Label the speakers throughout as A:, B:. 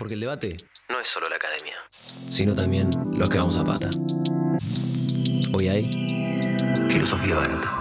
A: Porque el debate no es solo la academia, sino también los que vamos a pata. Hoy hay filosofía barata.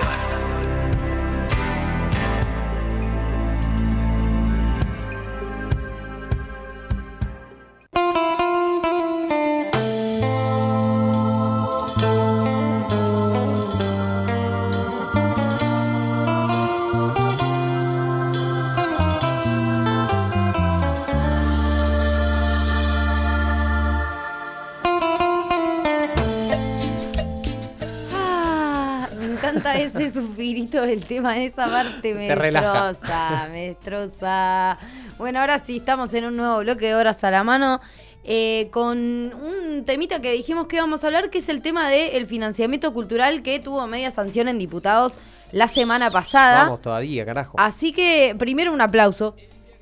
B: Del tema, esa parte me destroza, me destroza. Bueno, ahora sí, estamos en un nuevo bloque de Horas a la Mano. eh, con un temita que dijimos que íbamos a hablar, que es el tema del financiamiento cultural que tuvo media sanción en diputados la semana pasada.
C: Vamos todavía, carajo.
B: Así que primero un aplauso,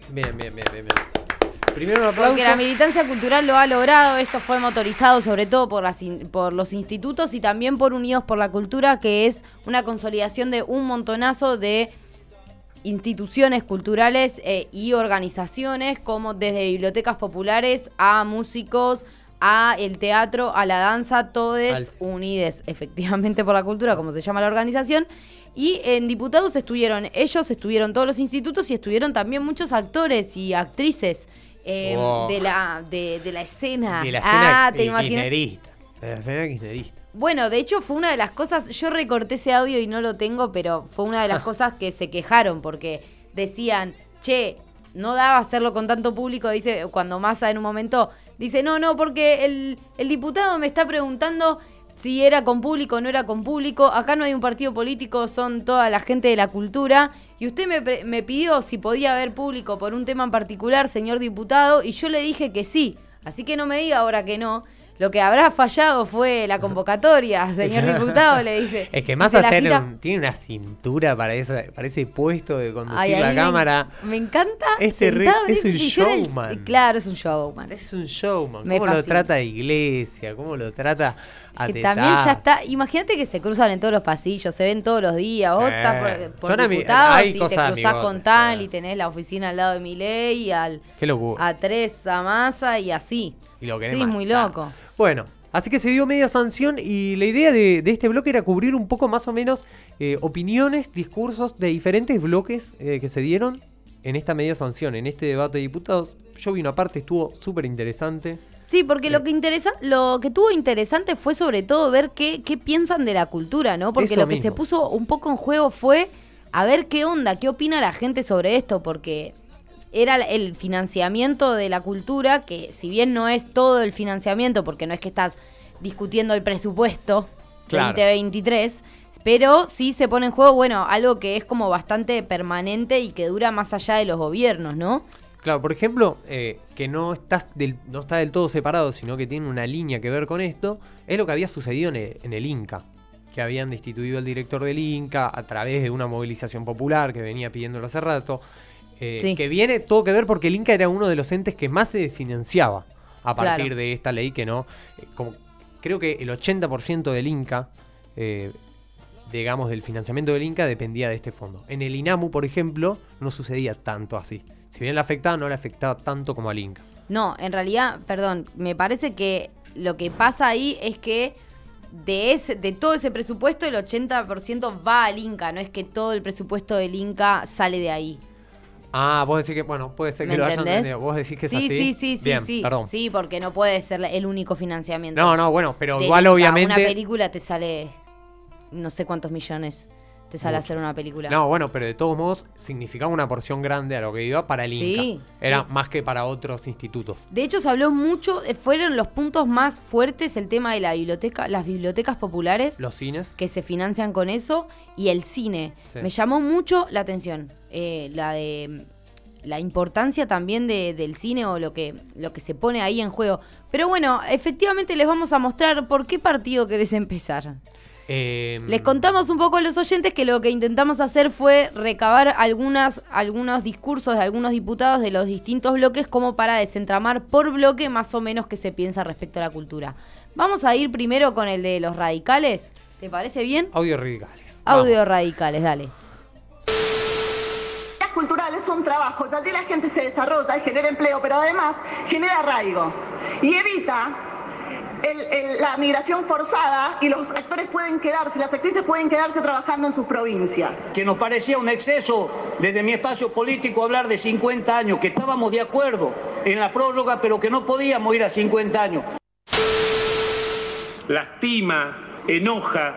C: Bien, bien, bien, bien, bien. Primero un aplauso.
B: porque la militancia cultural lo ha logrado. Esto fue motorizado sobre todo por, las in- por los institutos y también por Unidos por la Cultura, que es una consolidación de un montonazo de instituciones culturales eh, y organizaciones, como desde bibliotecas populares a músicos, a el teatro, a la danza, todos unides efectivamente por la cultura, como se llama la organización. Y en diputados estuvieron, ellos estuvieron todos los institutos y estuvieron también muchos actores y actrices eh,
C: Wow.
B: de, la, de, de la escena.
C: De la escena
B: ah, te
C: kirchnerista. De la escena kirchnerista.
B: Bueno, de hecho fue una de las cosas, yo recorté ese audio y no lo tengo, pero fue una de las cosas que se quejaron porque decían, che, no daba hacerlo con tanto público, dice, cuando Massa en un momento dice, no, no, porque el, el diputado me está preguntando si era con público no era con público, acá no hay un partido político, son toda la gente de la cultura, y usted me, me pidió si podía haber público por un tema en particular, señor diputado, y yo le dije que sí, así que no me diga ahora que no. Lo que habrá fallado fue la convocatoria, señor diputado, le dice.
C: Es que Massa tiene, una cintura para, esa, para ese puesto de conducir
B: Ay, a
C: la
B: me-
C: cámara.
B: Me, encanta.
C: Es terri-
B: sentado en
C: es un
B: el-
C: showman.
B: claro, es un showman.
C: Es un showman.
B: Me
C: ¿Cómo lo trata iglesia? ¿Cómo lo trata a
B: que también ya está. Imagínate que se cruzan en todos los pasillos, se ven todos los días. Vos estás por, por
C: Son hay
B: y te cruzás con tal
C: sí.
B: y tenés la oficina al lado de Milei y al
C: Qué locura.
B: a Teresa Massa y así.
C: Y lo querés
B: sí, es muy loco.
C: Bueno, así que se dio media sanción y la idea de, de este bloque era cubrir un poco más o menos eh, opiniones, discursos de diferentes bloques eh, que se dieron en esta media sanción, en este debate de diputados. Yo vi una parte, estuvo súper interesante.
B: Sí, porque lo que interesa, lo que tuvo interesante fue sobre todo ver qué, qué piensan de la cultura, ¿no? Porque
C: Eso
B: lo que se puso un poco en juego fue a ver qué onda, qué opina la gente sobre esto, porque era el financiamiento de la cultura, que si bien no es todo el financiamiento, porque no es que estás discutiendo el presupuesto
C: Claro.
B: 2023, pero sí se pone en juego, bueno, algo que es como bastante permanente y que dura más allá de los gobiernos, ¿no?
C: Claro, por ejemplo, eh, que no, estás del, no está del todo separado, sino que tiene una línea que ver con esto, es lo que había sucedido en el, en el Inca. Que habían destituido al director del Inca a través de una movilización popular que venía pidiéndolo hace rato. Eh,
B: Sí.
C: Que viene todo que ver porque el Inca era uno de los entes que más se financiaba a partir
B: Claro.
C: de esta ley que no. eh, como, creo que el 80% del Inca, eh, digamos, del financiamiento del Inca dependía de este fondo. En el INAMU, por ejemplo, no sucedía tanto así. Si bien le afectaba, no le afectaba tanto como al Inca.
B: No, en realidad, perdón, me parece que lo que pasa ahí es que de ese, de todo ese presupuesto el 80% va al Inca, no es que todo el presupuesto del Inca sale de ahí.
C: Ah, vos decís que, bueno, puede ser
B: ¿Me
C: que lo hayan
B: entendés?
C: entendido. Vos decís que es
B: sí,
C: así.
B: sí, sí, sí,
C: Bien,
B: sí.
C: perdón.
B: Sí, porque no puede ser el único financiamiento.
C: No, no, bueno, pero igual
B: Inca.
C: obviamente.
B: Una película te sale no sé cuántos millones te sale
C: Mucho.
B: hacer una película.
C: No, bueno, pero de todos modos significaba una porción grande a lo que iba para el
B: Sí,
C: Inca. Era
B: sí.
C: más que para otros institutos.
B: De hecho, se habló mucho, eh, fueron los puntos más fuertes el tema de la biblioteca, las bibliotecas populares.
C: Los cines.
B: que se financian con eso y el cine.
C: Sí.
B: Me llamó mucho la atención. eh, la de la importancia también de- del cine o lo que, lo que se pone ahí en juego. Pero bueno, efectivamente les vamos a mostrar por qué partido querés empezar.
C: Eh,
B: Les contamos un poco a los oyentes que lo que intentamos hacer fue recabar algunas, algunos discursos de algunos diputados de los distintos bloques como para desentramar por bloque más o menos qué se piensa respecto a la cultura. Vamos a ir primero con el de los radicales. ¿Te parece bien?
C: Audio radicales.
B: Audio
C: Vamos.
B: radicales, dale.
D: Las culturales son trabajos trabajo, allí la gente se desarrolla y genera empleo, pero además genera arraigo y evita la migración forzada y los actores pueden quedarse, las actrices pueden quedarse trabajando en sus provincias.
E: Que nos parecía un exceso desde mi espacio político hablar de 50 años, que estábamos de acuerdo en la prórroga, pero que no podíamos ir a 50 años.
F: Lastima, enoja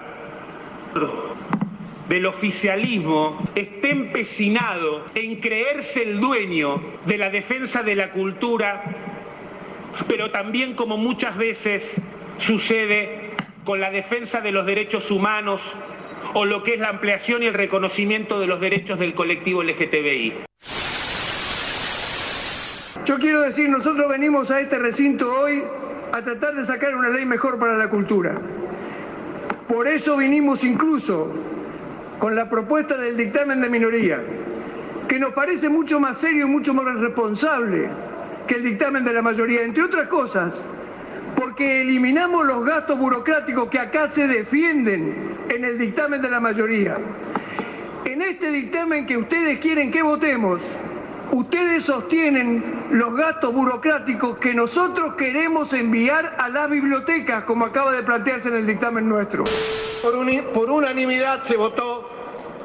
F: del oficialismo esté empecinado en creerse el dueño de la defensa de la cultura pero también como muchas veces sucede con la defensa de los derechos humanos o lo que es la ampliación y el reconocimiento de los derechos del colectivo LGTBI.
G: Yo quiero decir, nosotros venimos a este recinto hoy a tratar de sacar una ley mejor para la cultura. Por eso vinimos incluso con la propuesta del dictamen de minoría, que nos parece mucho más serio y mucho más responsable que el dictamen de la mayoría, entre otras cosas, porque eliminamos los gastos burocráticos que acá se defienden en el dictamen de la mayoría. En este dictamen que ustedes quieren que votemos, ustedes sostienen los gastos burocráticos que nosotros queremos enviar a las bibliotecas, como acaba de plantearse en el dictamen nuestro.
H: Por, unanimidad se votó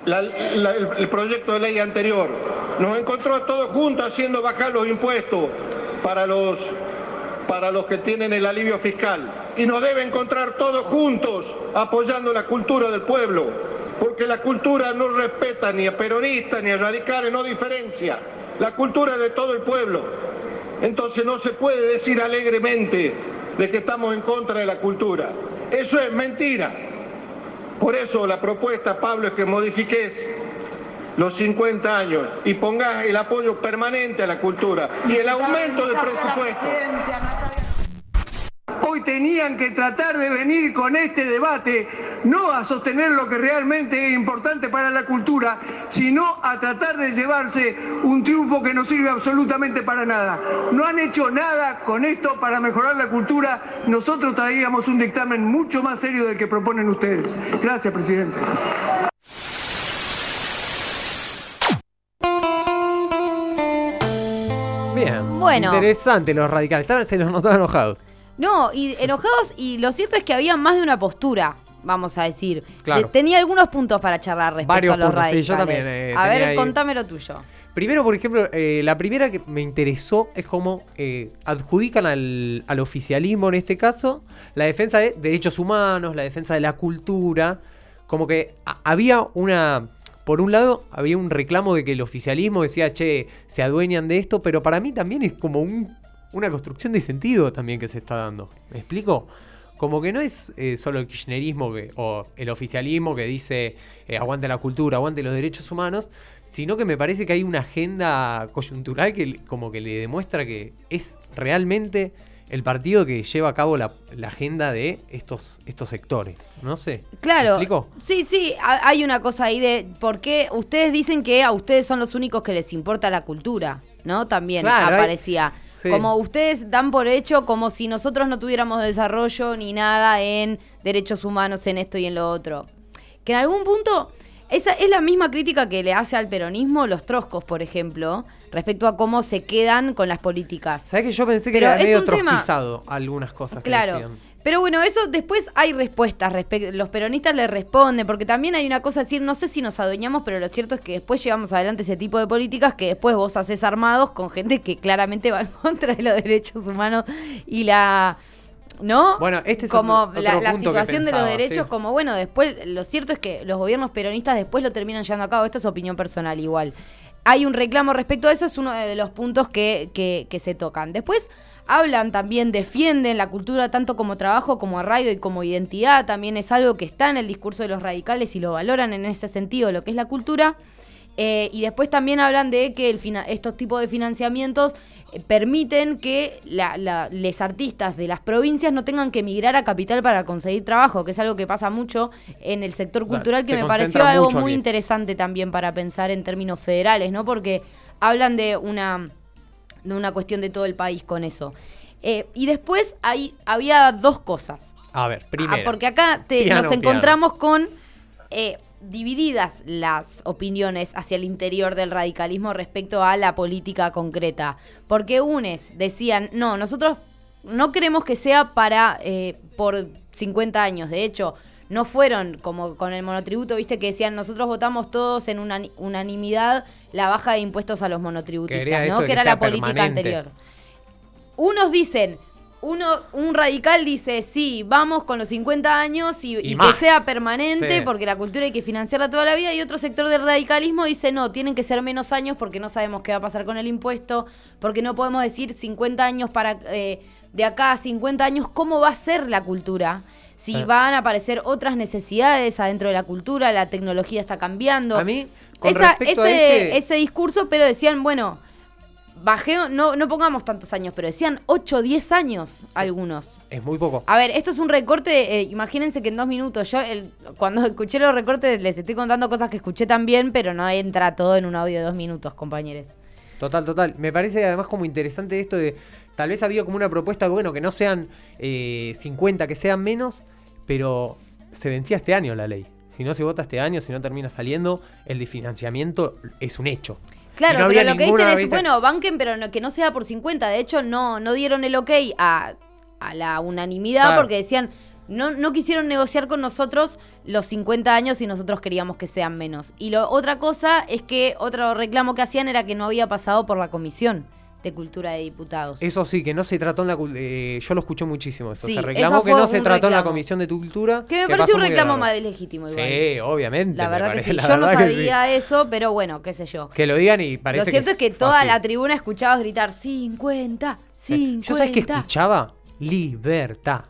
H: el, proyecto de ley anterior. Nos encontró a todos juntos haciendo bajar los impuestos para los, para los que tienen el alivio fiscal. Y nos debe encontrar todos juntos apoyando la cultura del pueblo, porque la cultura no respeta ni a peronistas ni a radicales, no diferencia. La cultura es de todo el pueblo. Entonces no se puede decir alegremente de que estamos en contra de la cultura. Eso es mentira. Por eso la propuesta, Pablo, es que modifiques los 50 años y pongas el apoyo permanente a la cultura y el aumento del presupuesto.
G: Hoy tenían que tratar de venir con este debate no a sostener lo que realmente es importante para la cultura, sino a tratar de llevarse un triunfo que no sirve absolutamente para nada. No han hecho nada con esto para mejorar la cultura. Nosotros traíamos un dictamen mucho más serio del que proponen ustedes. Gracias, presidente.
C: Bueno. Interesante los radicales. se los notaban enojados.
B: No, y enojados, y lo cierto es que había más de una postura, vamos a decir. Claro. tenía algunos puntos para charlar respecto a los radicales. Sí, yo también. Eh, a ver, contame lo tuyo.
C: Primero, por ejemplo, eh, la primera que me interesó es cómo eh, adjudican al, al, oficialismo en este caso la defensa de derechos humanos, la defensa de la cultura. Como que había una por un lado, había un reclamo de que el oficialismo decía, che, se adueñan de esto, pero para mí también es como una construcción de sentido también que se está dando. ¿Me explico? Como que no es eh, solo el kirchnerismo o el oficialismo que dice eh, aguante la cultura, aguante los derechos humanos, sino que me parece que hay una agenda coyuntural que como que le demuestra que es realmente el partido que lleva a cabo la, agenda de estos, estos sectores. No sé.
B: Claro. Sí, sí, hay una cosa ahí de por qué ustedes dicen que a ustedes son los únicos que les importa la cultura, ¿no? También aparecía. Como ustedes dan por hecho como si nosotros no tuviéramos desarrollo ni nada en derechos humanos, en esto y en lo otro. Que en algún punto, esa es la misma crítica que le hace al peronismo los troscos, por ejemplo respecto a cómo se quedan con las políticas.
C: ¿Sabes que yo pensé que era medio algunas cosas claro. que decían?
B: Pero bueno, eso después hay respuestas. Los peronistas le responden, porque también hay una cosa decir, no sé si nos adueñamos, pero lo cierto es que después llevamos adelante ese tipo de políticas que después vos haces armados con gente que claramente va en contra de los derechos humanos y la. ¿No?
C: Bueno, este es
B: como la, situación de los derechos, como bueno, después lo cierto es que los gobiernos peronistas después lo terminan llevando a cabo. Esto es opinión personal igual hay un reclamo respecto a eso, es uno de los puntos que, que, se tocan. Después hablan también, defienden la cultura tanto como trabajo, como arraigo y como identidad, también es algo que está en el discurso de los radicales y lo valoran en ese sentido, lo que es la cultura. Eh, y después también hablan de que el estos tipos de financiamientos permiten que los artistas de las provincias no tengan que emigrar a capital para conseguir trabajo, que es algo que pasa mucho en el sector cultural, que me pareció algo muy interesante también para pensar en términos federales, ¿no? Porque hablan de una, de una cuestión de todo el país con eso. Eh, y después había dos cosas.
C: A ver, primero.
B: porque acá nos encontramos con divididas las opiniones hacia el interior del radicalismo respecto a la política concreta. Porque unes decían, no, nosotros no queremos que sea para eh, por 50 años. De hecho, no fueron como con el monotributo, viste, que decían nosotros votamos todos en una unanimidad la baja de impuestos a los monotributistas, ¿no? Que, era la política anterior. Unos dicen, uno, un radical dice, sí, vamos con los 50 años y, que sea permanente, porque la cultura hay que financiarla toda la vida, y otro sector del radicalismo dice, no, tienen que ser menos años porque no sabemos qué va a pasar con el impuesto, porque no podemos decir 50 años para... Eh, de acá a 50 años, ¿cómo va a ser la cultura? si van a aparecer otras necesidades adentro de la cultura, la tecnología está cambiando.
C: A mí, con respecto
B: ese,
C: a este...
B: ese discurso, pero decían, bueno, bajemos, no, no pongamos tantos años, pero decían 8 o 10 años algunos.
C: Es muy poco.
B: A ver, esto es un recorte, eh, imagínense que en dos minutos, yo cuando escuché los recortes les estoy contando cosas que escuché también, pero no entra todo en un audio de dos minutos, compañeros.
C: Total, total. Me parece además como interesante esto de Tal vez había como una propuesta, bueno, que no sean 50, eh, que sean menos, pero se vencía este año la ley. Si no se vota este año, si no termina saliendo, el de financiamiento es un hecho.
B: Claro, pero lo que dicen es, bueno, banquen, pero que no sea por 50. De hecho, no, no dieron el ok a, la unanimidad porque decían, no, no quisieron negociar con nosotros los 50 años y nosotros queríamos que sean menos. Y lo, otra cosa es que otro reclamo que hacían era que no había pasado por la comisión de Cultura de Diputados.
C: Eso sí, que no se trató en la... Eh, yo lo escuché muchísimo eso. se reclamó que no se trató en la Comisión de Cultura.
B: Que me parece un reclamo más legítimo igual.
C: Sí, obviamente.
B: La verdad que sí. Yo no sabía eso, pero bueno, qué sé yo.
C: Que lo digan y parece
B: Lo cierto es que toda la tribuna escuchaba gritar 50, 50.
C: ¿Yo sabes qué escuchaba? Libertad.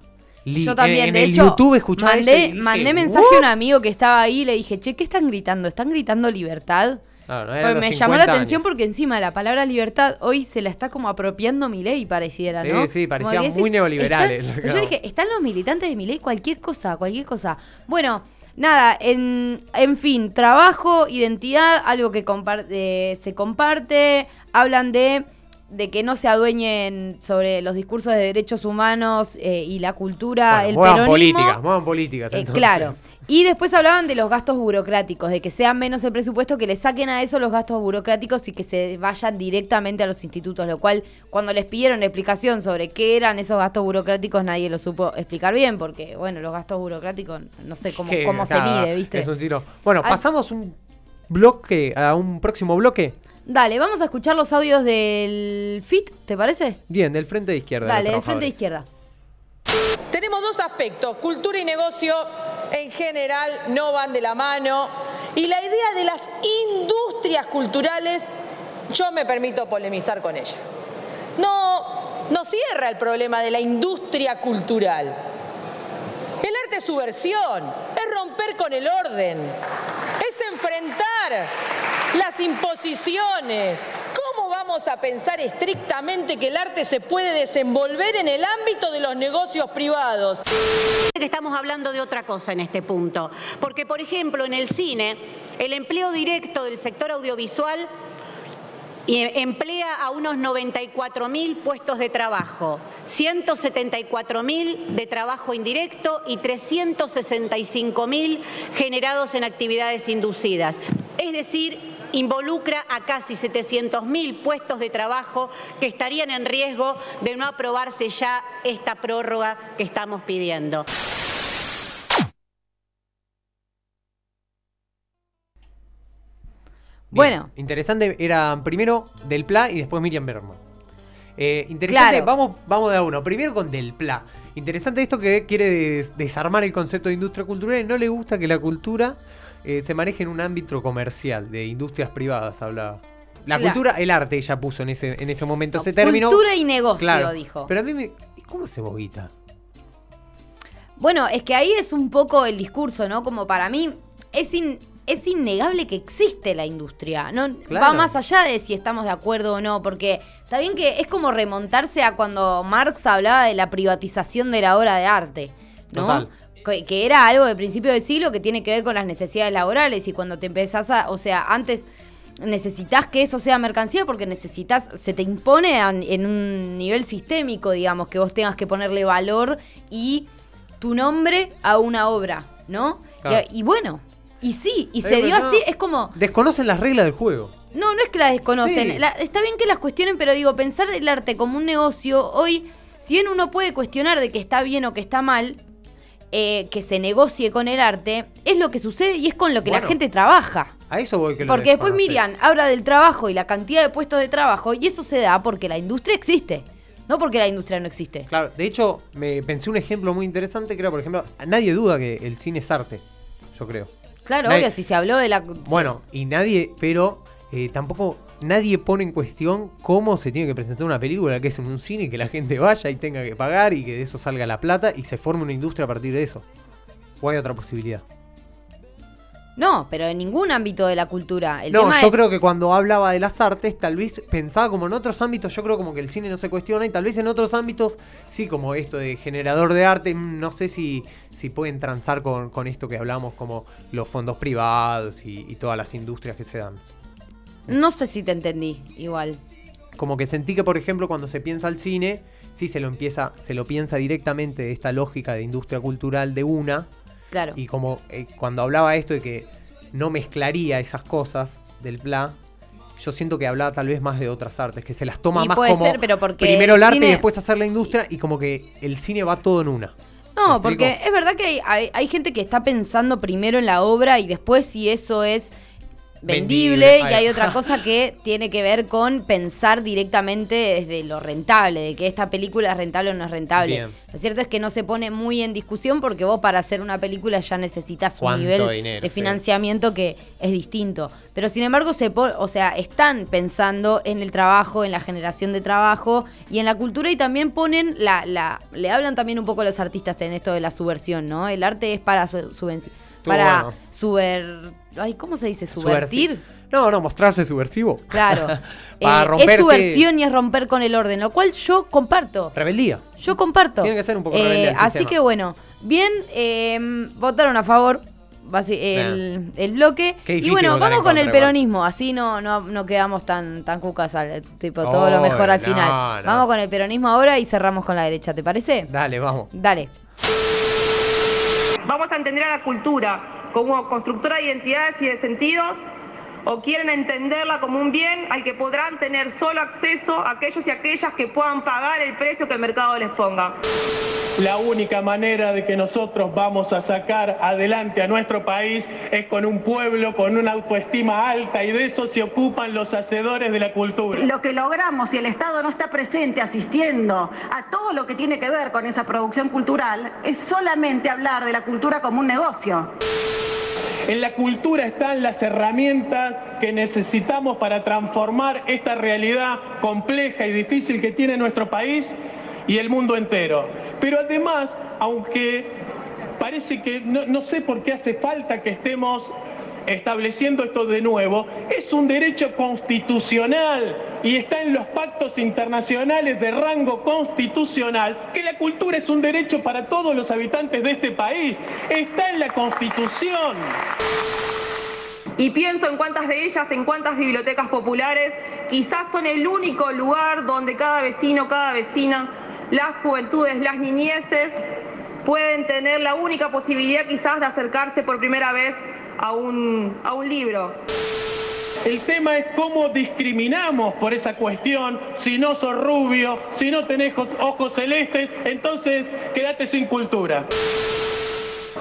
B: Yo también,
C: en,
B: de
C: el
B: hecho,
C: YouTube escuchaba
B: mandé,
C: eso
B: mandé mensaje a un amigo que estaba ahí y le dije, che, ¿qué están gritando? ¿Están gritando libertad? Pues me llamó la atención porque encima la palabra libertad hoy se la está como apropiando mi ley, pareciera, ¿no?
C: Sí, sí, parecía muy neoliberales.
B: yo dije, están los militantes de mi ley, cualquier cosa, cualquier cosa. Bueno, nada, en, en fin, trabajo, identidad, algo que comparte, se comparte, hablan de de que no se adueñen sobre los discursos de derechos humanos eh, y la cultura, el peronismo.
C: políticas, muevan políticas.
B: Eh, claro. Y después hablaban de los gastos burocráticos, de que sea menos el presupuesto, que le saquen a eso los gastos burocráticos y que se vayan directamente a los institutos, lo cual cuando les pidieron explicación sobre qué eran esos gastos burocráticos nadie lo supo explicar bien, porque bueno, los gastos burocráticos no sé cómo, cómo se mide, ¿viste?
C: Es un tiro. Bueno, pasamos un bloque a un próximo bloque.
B: Dale, vamos a escuchar los audios del FIT, ¿te parece?
C: Bien, del frente de izquierda.
B: Dale, del frente de izquierda.
I: Tenemos dos aspectos, cultura y negocio en general no van de la mano y la idea de las industrias culturales, yo me permito polemizar con ella. No, no cierra el problema de la industria cultural. El arte es subversión, es romper con el orden, es enfrentar las imposiciones. ¿Cómo vamos a pensar estrictamente que el arte se puede desenvolver en el ámbito de los negocios privados?
J: Estamos hablando de otra cosa en este punto, porque por ejemplo en el cine, el empleo directo del sector audiovisual emplea a unos 94 mil puestos de trabajo, 174 mil de trabajo indirecto y 365 mil generados en actividades inducidas. Es decir, involucra a casi 700.000 puestos de trabajo que estarían en riesgo de no aprobarse ya esta prórroga que estamos pidiendo.
B: Bueno.
C: Interesante, eran primero Del Pla y después Miriam Berman. Eh, interesante, vamos, vamos de a uno. Primero con Del Pla. Interesante esto que quiere desarmar el concepto de industria cultural y no le gusta que la cultura eh, se maneja en un ámbito comercial, de industrias privadas, hablaba. La cultura, el arte ella puso en ese, en ese momento. se terminó.
B: Cultura y negocio, dijo.
C: Pero a mí me. ¿Cómo se boguita?
B: Bueno, es que ahí es un poco el discurso, ¿no? Como para mí es, es innegable que existe la industria. No va más allá de si estamos de acuerdo o no, porque está bien que es como remontarse a cuando Marx hablaba de la privatización de la obra de arte, ¿no? Total que era algo de principio de siglo que tiene que ver con las necesidades laborales y cuando te empezás a, o sea, antes necesitas que eso sea mercancía porque necesitas, se te impone en un nivel sistémico, digamos, que vos tengas que ponerle valor y tu nombre a una obra, ¿no? Y, bueno, Y sí, y se dio así, es como,
C: Desconocen las reglas del juego.
B: no, no es que la desconocen.
C: Sí.
B: La- está bien que las cuestionen, pero digo, pensar el arte como un negocio, hoy, si bien uno puede cuestionar de que está bien o que está mal, eh, que se negocie con el arte, es lo que sucede y es con lo que la gente trabaja.
C: A eso voy que lo
B: Porque después. Miriam habla del trabajo y la cantidad de puestos de trabajo, y eso se da porque la industria existe, no porque la industria no existe.
C: Claro, de hecho, me pensé un ejemplo muy interesante que era, por ejemplo, nadie duda que el cine es arte, yo creo.
B: Claro,
C: Nadie-
B: obvio, si se habló de la...
C: Bueno, y nadie, pero eh, tampoco nadie pone en cuestión cómo se tiene que presentar una película que es en un cine y que la gente vaya y tenga que pagar y que de eso salga la plata y se forme una industria a partir de eso. ¿O hay otra posibilidad?
B: No, pero en ningún ámbito de la cultura. El
C: no,
B: tema
C: yo
B: es-
C: creo que cuando hablaba de las artes, tal vez pensaba como en otros ámbitos, yo creo como que el cine no se cuestiona y tal vez en otros ámbitos, sí, como esto de generador de arte, mm, no sé si, si pueden transar con, con esto que hablamos como los fondos privados y, y todas las industrias que se dan.
B: No sé si te entendí, igual.
C: Como que sentí que, por ejemplo, cuando se piensa al cine, sí se lo empieza, se lo piensa directamente de esta lógica de industria cultural de una.
B: Claro.
C: Y como eh, cuando hablaba esto de que no mezclaría esas cosas del plan, yo siento que hablaba tal vez más de otras artes, que se las toma
B: Y
C: más
B: puede
C: como
B: ser, pero porque
C: primero el arte
B: cine-
C: y después hacer la industria y como que el cine va todo en una.
B: No,
C: ¿Me
B: porque es verdad que hay, hay- hay gente que está pensando primero en la obra y después si eso es vendible,
C: Vendible,
B: y hay otra cosa que tiene que ver con pensar directamente desde lo rentable, de que esta película es rentable o no es rentable.
C: Bien.
B: Lo cierto es que no se pone muy en discusión porque vos para hacer una película ya necesitas un
C: ¿Cuánto
B: nivel
C: dinero,
B: de
C: sí.
B: financiamiento que es distinto. Pero sin embargo, se o sea, están pensando en el trabajo, en la generación de trabajo y en la cultura y también ponen la, la le hablan también un poco a los artistas en esto de la subversión, ¿no? El arte es para su, para
C: bueno.
B: Ay, ¿cómo se dice? subvertir.
C: No, no, mostrarse subversivo.
B: Claro.
C: Para
B: Eh,
C: romper,
B: es subversión y es romper con el orden, lo cual yo comparto.
C: Rebeldía.
B: Yo comparto.
C: Tiene que ser un poco
B: Eh,
C: rebelde el
B: Así que bueno, bien, eh, votaron a favor el, el bloque.
C: Qué
B: Y bueno, vamos con el peronismo, así no, no, no quedamos tan, tan cucas al tipo todo lo mejor al
C: no,
B: final.
C: no.
B: Vamos con el peronismo ahora y cerramos con la derecha, ¿te parece?
C: Dale, vamos.
B: Dale.
K: ¿Vamos a entender a la cultura como constructora de identidades y de sentidos? ¿O quieren entenderla como un bien al que podrán tener solo acceso aquellos y aquellas que puedan pagar el precio que el mercado les ponga?
L: La única manera de que nosotros vamos a sacar adelante a nuestro país es con un pueblo con una autoestima alta y de eso se ocupan los hacedores de la cultura.
D: Lo que logramos si el Estado no está presente asistiendo a todo lo que tiene que ver con esa producción cultural es solamente hablar de la cultura como un negocio.
L: En la cultura están las herramientas que necesitamos para transformar esta realidad compleja y difícil que tiene nuestro país y el mundo entero. Pero además, aunque parece que no, sé por qué hace falta que estemos estableciendo esto de nuevo, es un derecho constitucional y está en los pactos internacionales de rango constitucional que la cultura es un derecho para todos los habitantes de este país. Está en la Constitución.
K: Y pienso en cuántas de ellas, en cuántas bibliotecas populares, quizás son el único lugar donde cada vecino, cada vecina, las juventudes, las niñeces, pueden tener la única posibilidad quizás de acercarse por primera vez a un, a un libro.
L: El tema es cómo discriminamos por esa cuestión. Si no sos rubio, si no tenés ojos- celestes, entonces quédate sin cultura.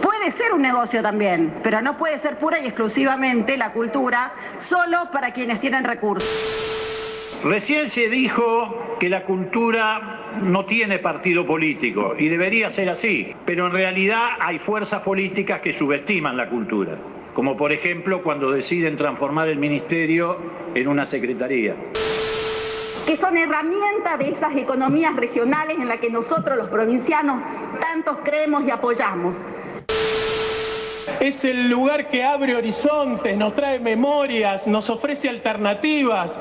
D: Puede ser un negocio también, pero no puede ser pura y exclusivamente la cultura solo para quienes tienen recursos.
E: Recién se dijo que la cultura no tiene partido político y debería ser así, pero en realidad hay fuerzas políticas que subestiman la cultura, como por ejemplo cuando deciden transformar el ministerio en una secretaría.
D: que son herramientas de esas economías regionales en las que nosotros los provincianos tantos creemos y apoyamos.
L: Es el lugar que abre horizontes, nos trae memorias, nos ofrece alternativas.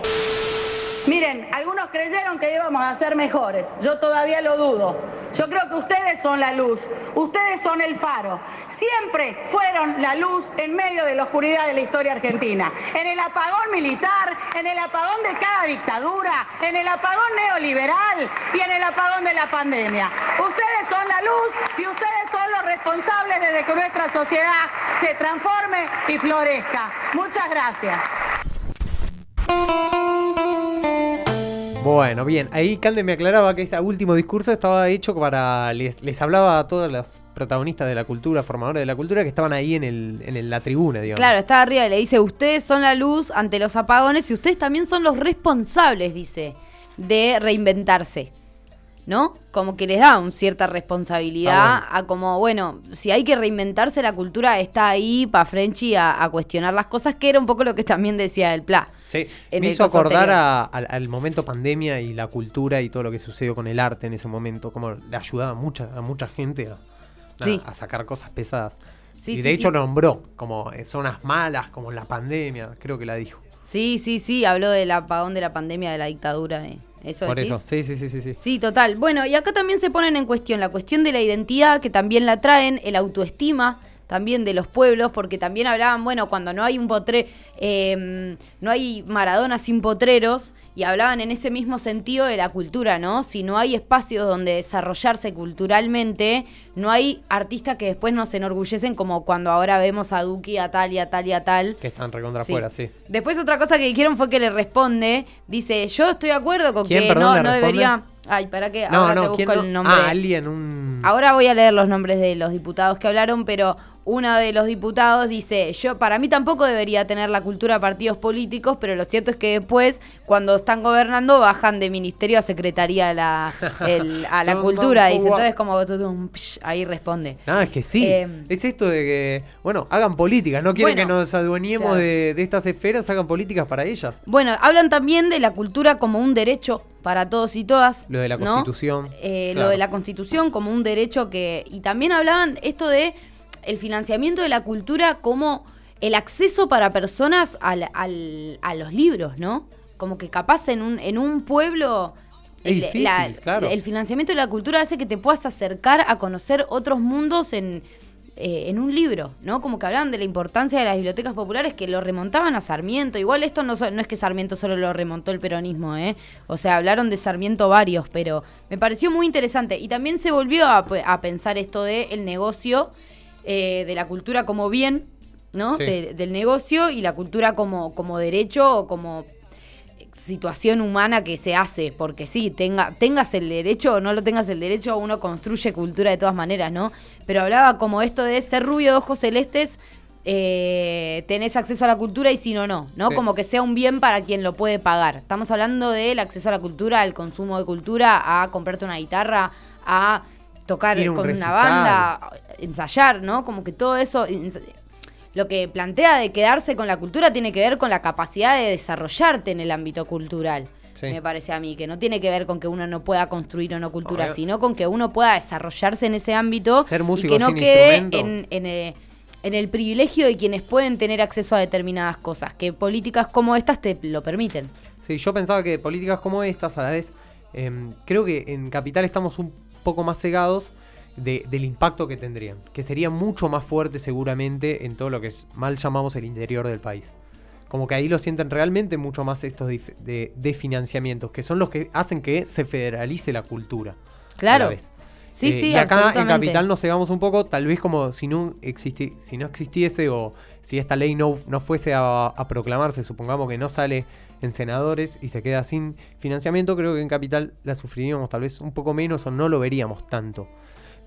M: Miren, algunos creyeron que íbamos a ser mejores. Yo todavía lo dudo. Yo creo que ustedes son la luz, ustedes son el faro. Siempre fueron la luz en medio de la oscuridad de la historia argentina. En el apagón militar, en el apagón de cada dictadura, en el apagón neoliberal y en el apagón de la pandemia. Ustedes son la luz y ustedes son los responsables de que nuestra sociedad se transforme y florezca. Muchas gracias.
C: Bueno, bien, ahí Cande me aclaraba que este último discurso estaba hecho para. Les, les hablaba a todas las protagonistas de la cultura, formadores de la cultura, que estaban ahí en, el, en la tribuna, digamos.
B: Claro, estaba arriba y le dice: Ustedes son la luz ante los apagones y ustedes también son los responsables, dice, de reinventarse. ¿No? Como que les da una cierta responsabilidad a como, bueno, si hay que reinventarse, la cultura está ahí para Frenchy a, a cuestionar las cosas, que era un poco lo que también decía el Pla.
C: Sí,
B: en
C: me hizo acordar a- al, momento pandemia y la cultura y todo lo que sucedió con el arte en ese momento, como le ayudaba a mucha, a mucha gente a, nada,
B: Sí.
C: a sacar cosas pesadas.
B: Sí,
C: y
B: sí,
C: de hecho
B: sí.
C: nombró como eh, zonas malas, como la pandemia, creo que la dijo.
B: Sí, sí, sí, habló del apagón de la pandemia, de la dictadura. De ¿Eso
C: Por
B: decís?
C: eso, sí, sí, sí, sí. sí.
B: Sí, total. Bueno, y acá también se ponen en cuestión la cuestión de la identidad, que también la traen, el autoestima también de los pueblos, porque también hablaban, bueno, cuando no hay un potre, eh, no hay Maradona sin potreros, y hablaban en ese mismo sentido de la cultura, ¿no? Si no hay espacios donde desarrollarse culturalmente, no hay artistas que después nos enorgullecen como cuando ahora vemos a Duki, a tal y a tal y a tal.
C: Que están recontra
B: Sí.
C: afuera, sí.
B: Después otra cosa que dijeron fue que le responde, dice, yo estoy de acuerdo con
C: ¿Quién,
B: que
C: perdón,
B: no, debería... Ay, ¿para qué?
C: No,
B: Ahora te
C: no,
B: busco
C: ¿quién no?
B: el nombre.
C: Ah, alguien, un...
B: Ahora voy a leer los nombres de los diputados que hablaron, pero uno de los diputados dice, yo para mí tampoco debería tener la cultura partidos políticos, pero lo cierto es que después, cuando están gobernando, bajan de ministerio a secretaría a la, el- a la cultura. Dice, entonces como ahí responde.
C: No, es que sí.
B: Eh,
C: es esto de que, bueno, hagan políticas. No quieren
B: Bueno,
C: que nos adueñemos
B: claro.
C: de, de estas esferas, hagan políticas para ellas.
B: Bueno, hablan también de la cultura como un derecho para todos y todas.
C: Lo de la
B: ¿no?
C: constitución.
B: Eh,
C: Claro.
B: Lo de la constitución como un derecho que... Y también hablaban esto de el financiamiento de la cultura como el acceso para personas al- al- a los libros, ¿no? Como que capaz en un, en un pueblo...
C: Es
B: el-
C: difícil, claro.
B: el financiamiento de la cultura hace que te puedas acercar a conocer otros mundos en, eh, en un libro, ¿no? Como que hablaban de la importancia de las bibliotecas populares que lo remontaban a Sarmiento. Igual esto no, so- no es que Sarmiento solo lo remontó el peronismo, ¿eh? O sea, hablaron de Sarmiento varios, pero me pareció muy interesante. Y también se volvió a, a pensar esto de el negocio, eh, de la cultura como bien, ¿no?
N: Sí.
B: De- del negocio y la cultura como, como derecho o como situación humana que se hace, porque sí, tenga, tengas el derecho o no lo tengas el derecho, uno construye cultura de todas maneras, ¿no? Pero hablaba como esto de ser rubio de ojos celestes, eh, tenés acceso a la cultura y si no, no, ¿no?
N: Sí.
B: Como que sea un bien para quien lo puede pagar. Estamos hablando del acceso a la cultura, al consumo de cultura, a comprarte una guitarra, a tocar
N: un
B: con una banda, ensayar, ¿no? Como que todo eso... lo que plantea de quedarse con la cultura tiene que ver con la capacidad de desarrollarte en el ámbito cultural.
C: Sí.
B: Me parece a mí, que no tiene que ver con que uno no pueda construir o no cultura,
C: Obvio.
B: sino con que uno pueda desarrollarse en ese ámbito
C: Ser
B: y que no
C: sin
B: quede en, eh, en el privilegio de quienes pueden tener acceso a determinadas cosas, que políticas como estas te lo permiten.
C: Sí, yo pensaba que políticas como estas, a la vez, em, creo que en Capital estamos un poco más cegados de- del impacto que tendrían. Que sería mucho más fuerte seguramente en todo lo que es- mal llamamos el interior del país. Como que ahí lo sienten realmente mucho más estos de, de financiamientos, que son los que hacen que se federalice la cultura.
B: Claro. Sí,
C: Eh,
B: sí,
C: y acá en. Capital nos cegamos un poco, tal vez como si no, existi- si no existiese o si esta ley no, no fuese a, a proclamarse, supongamos que no sale en senadores y se queda sin financiamiento, creo que en Capital la sufriríamos tal vez un poco menos o no lo veríamos tanto.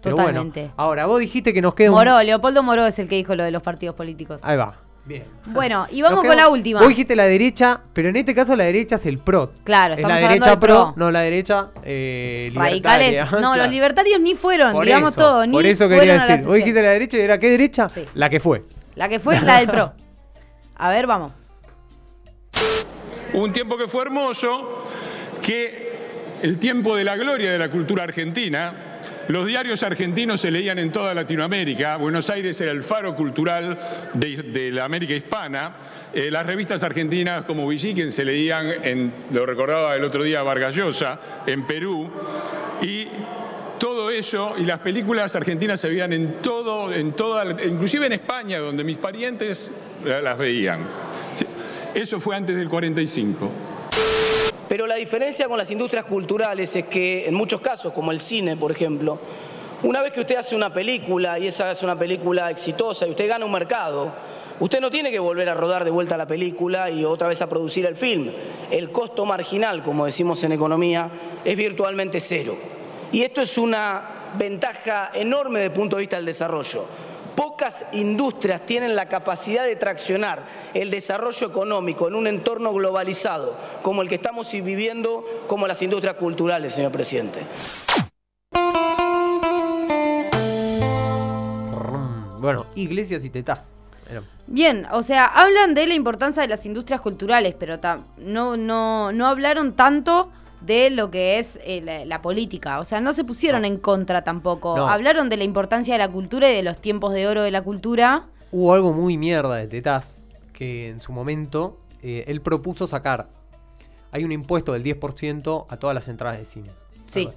C: Pero
B: Totalmente.
C: bueno, ahora vos dijiste que nos queda un-
B: Moró, Leopoldo Moró es el que dijo lo de los partidos políticos.
C: Ahí va. Bien.
B: Bueno, y vamos con la última.
C: Vos dijiste la derecha, pero en este caso la derecha es el PRO.
B: Claro,
C: es
B: estamos
C: la
B: hablando
C: derecha
B: PRO.
C: no la derecha eh,
B: Radicales.
C: libertaria.
B: No, los libertarios ni fueron,
C: Por
B: digamos
C: eso,
B: todo, ni
C: Por eso quería decir. Vos dijiste la derecha y era qué derecha? La que fue.
B: La que fue la del PRO. A ver, vamos.
O: Un tiempo que fue hermoso, que el tiempo de la gloria de la cultura argentina,
N: Los diarios argentinos se leían en toda Latinoamérica. Buenos Aires era el faro cultural de, la América hispana. Eh, las revistas argentinas como Villiquen se leían, en, lo recordaba el otro día Vargallosa, en Perú. Y todo eso, y las películas argentinas se veían en todo, en toda, inclusive en España, donde mis parientes las veían. Eso fue antes del 45.
O: Pero la diferencia con las industrias culturales es que en muchos casos, como el cine, por ejemplo, una vez que usted hace una película y esa es una película exitosa y usted gana un mercado, usted no tiene que volver a rodar de vuelta la película y otra vez a producir el film. El costo marginal, como decimos en economía, es virtualmente cero. Y esto es una ventaja enorme desde el punto de vista del desarrollo. Pocas industrias tienen la capacidad de traccionar el desarrollo económico en un entorno globalizado como el que estamos viviendo, como las industrias culturales, señor presidente.
C: Bueno, iglesias y tetás.
B: Bien, o sea, hablan de la importancia de las industrias culturales, pero no, no, no hablaron tanto de lo que es eh, la, política. O sea, no se pusieron en contra tampoco. Hablaron de la importancia de la cultura y de los tiempos de oro de la cultura.
C: Hubo algo muy mierda de Tetaz, que en su momento eh, él propuso sacar. Hay un impuesto del 10% a todas las entradas de cine.
B: Sí.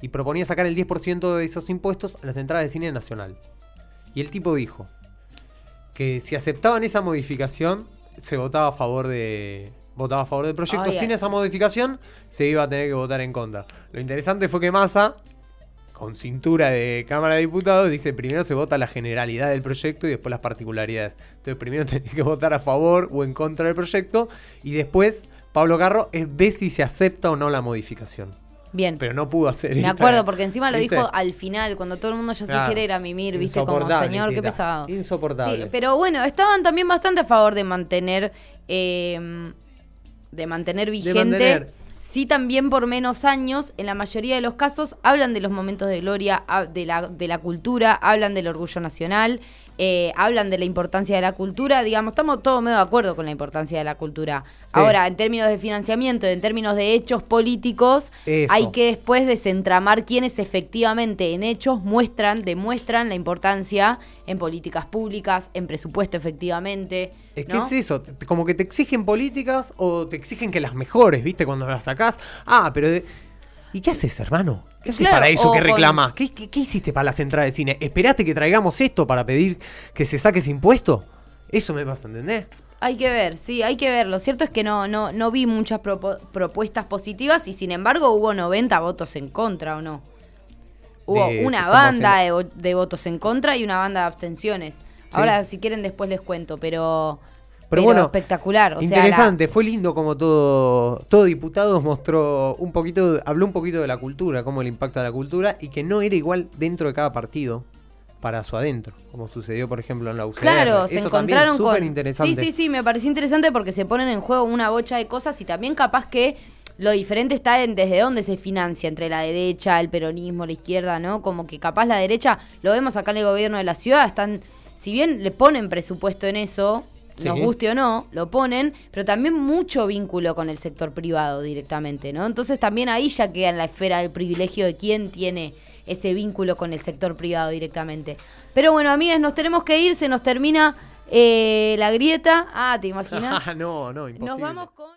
C: Y proponía sacar el 10% de esos impuestos a las entradas de cine nacional. Y el tipo dijo que si aceptaban esa modificación, se votaba a favor de, votaba a favor del proyecto. Sin esa modificación, se iba a tener que votar en contra. Lo interesante fue que Massa, con cintura de Cámara de Diputados, dice primero se vota la generalidad del proyecto y después las particularidades. Entonces primero tenés que votar a favor o en contra del proyecto y después Pablo Carro ve si se acepta o no la modificación.
B: Bien.
C: Pero no pudo hacer
B: Me acuerdo, porque encima lo dijo al final, cuando todo el mundo ya se quiere ir a mimir, viste, como señor, qué pesado.
C: Insoportable.
B: Sí, pero bueno, estaban también bastante a favor de mantener eh, de mantener vigente. Sí, también por menos años, en la mayoría de los casos, hablan de los momentos de gloria, de la, de la cultura, hablan del orgullo nacional, eh, hablan de la importancia de la cultura, digamos, estamos todos medio de acuerdo con la importancia de la cultura. Ahora, en términos de financiamiento, en términos de hechos políticos, hay que después desentramar quienes efectivamente en hechos muestran, demuestran la importancia en políticas públicas, en presupuesto efectivamente.
C: Es que es eso, como que te exigen políticas o te exigen que las mejores, ¿viste? Cuando las sacás. Ah, pero... ¿Y qué haces, hermano? ¿Qué haces para eso que reclamas? ¿Qué, hiciste para las entradas de cine? ¿Esperaste que traigamos esto para pedir que se saque ese impuesto? Eso me pasa, ¿entendés?
B: Hay que ver, sí, hay que ver. Lo cierto es que no, no, no vi muchas propuestas positivas y sin embargo hubo 90 votos en contra, ¿o no? Hubo una banda de, votos en contra y una banda de abstenciones. Ahora, si quieren, después les cuento, pero pero, bueno, espectacular.
C: interesante, fue lindo como todo, todo diputado mostró un poquito, habló un poquito de la cultura, cómo le impacta la cultura y que no era igual dentro de cada partido para su adentro, como sucedió por ejemplo en la UCR.
B: Claro, se encontraron con interesante. Sí, sí, sí, me pareció interesante porque se ponen en juego una bocha de cosas y también capaz que lo diferente está en desde dónde se financia, entre la derecha, el peronismo, la izquierda, ¿no? Como que capaz la derecha, lo vemos acá en el gobierno de la ciudad, están, si bien le ponen presupuesto en eso, nos guste o no, lo ponen, pero también mucho vínculo con el sector privado directamente, ¿no? Entonces también ahí ya queda en la esfera del privilegio de quién tiene ese vínculo con el sector privado directamente. Pero bueno, amigas, nos tenemos que ir, se nos termina eh, la grieta. Ah, ¿te imaginas?
C: no, no, imposible.
B: Nos vamos con...